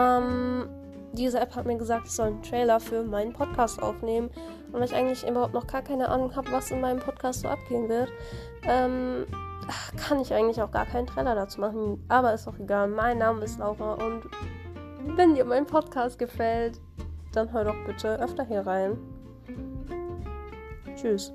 Ähm, diese App hat mir gesagt, ich soll einen Trailer für meinen Podcast aufnehmen. Und weil ich eigentlich überhaupt noch gar keine Ahnung habe, was in meinem Podcast so abgehen wird, ähm, kann ich eigentlich auch gar keinen Trailer dazu machen. Aber ist auch egal. Mein Name ist Laura und wenn dir mein Podcast gefällt, dann hör doch bitte öfter hier rein. Tschüss.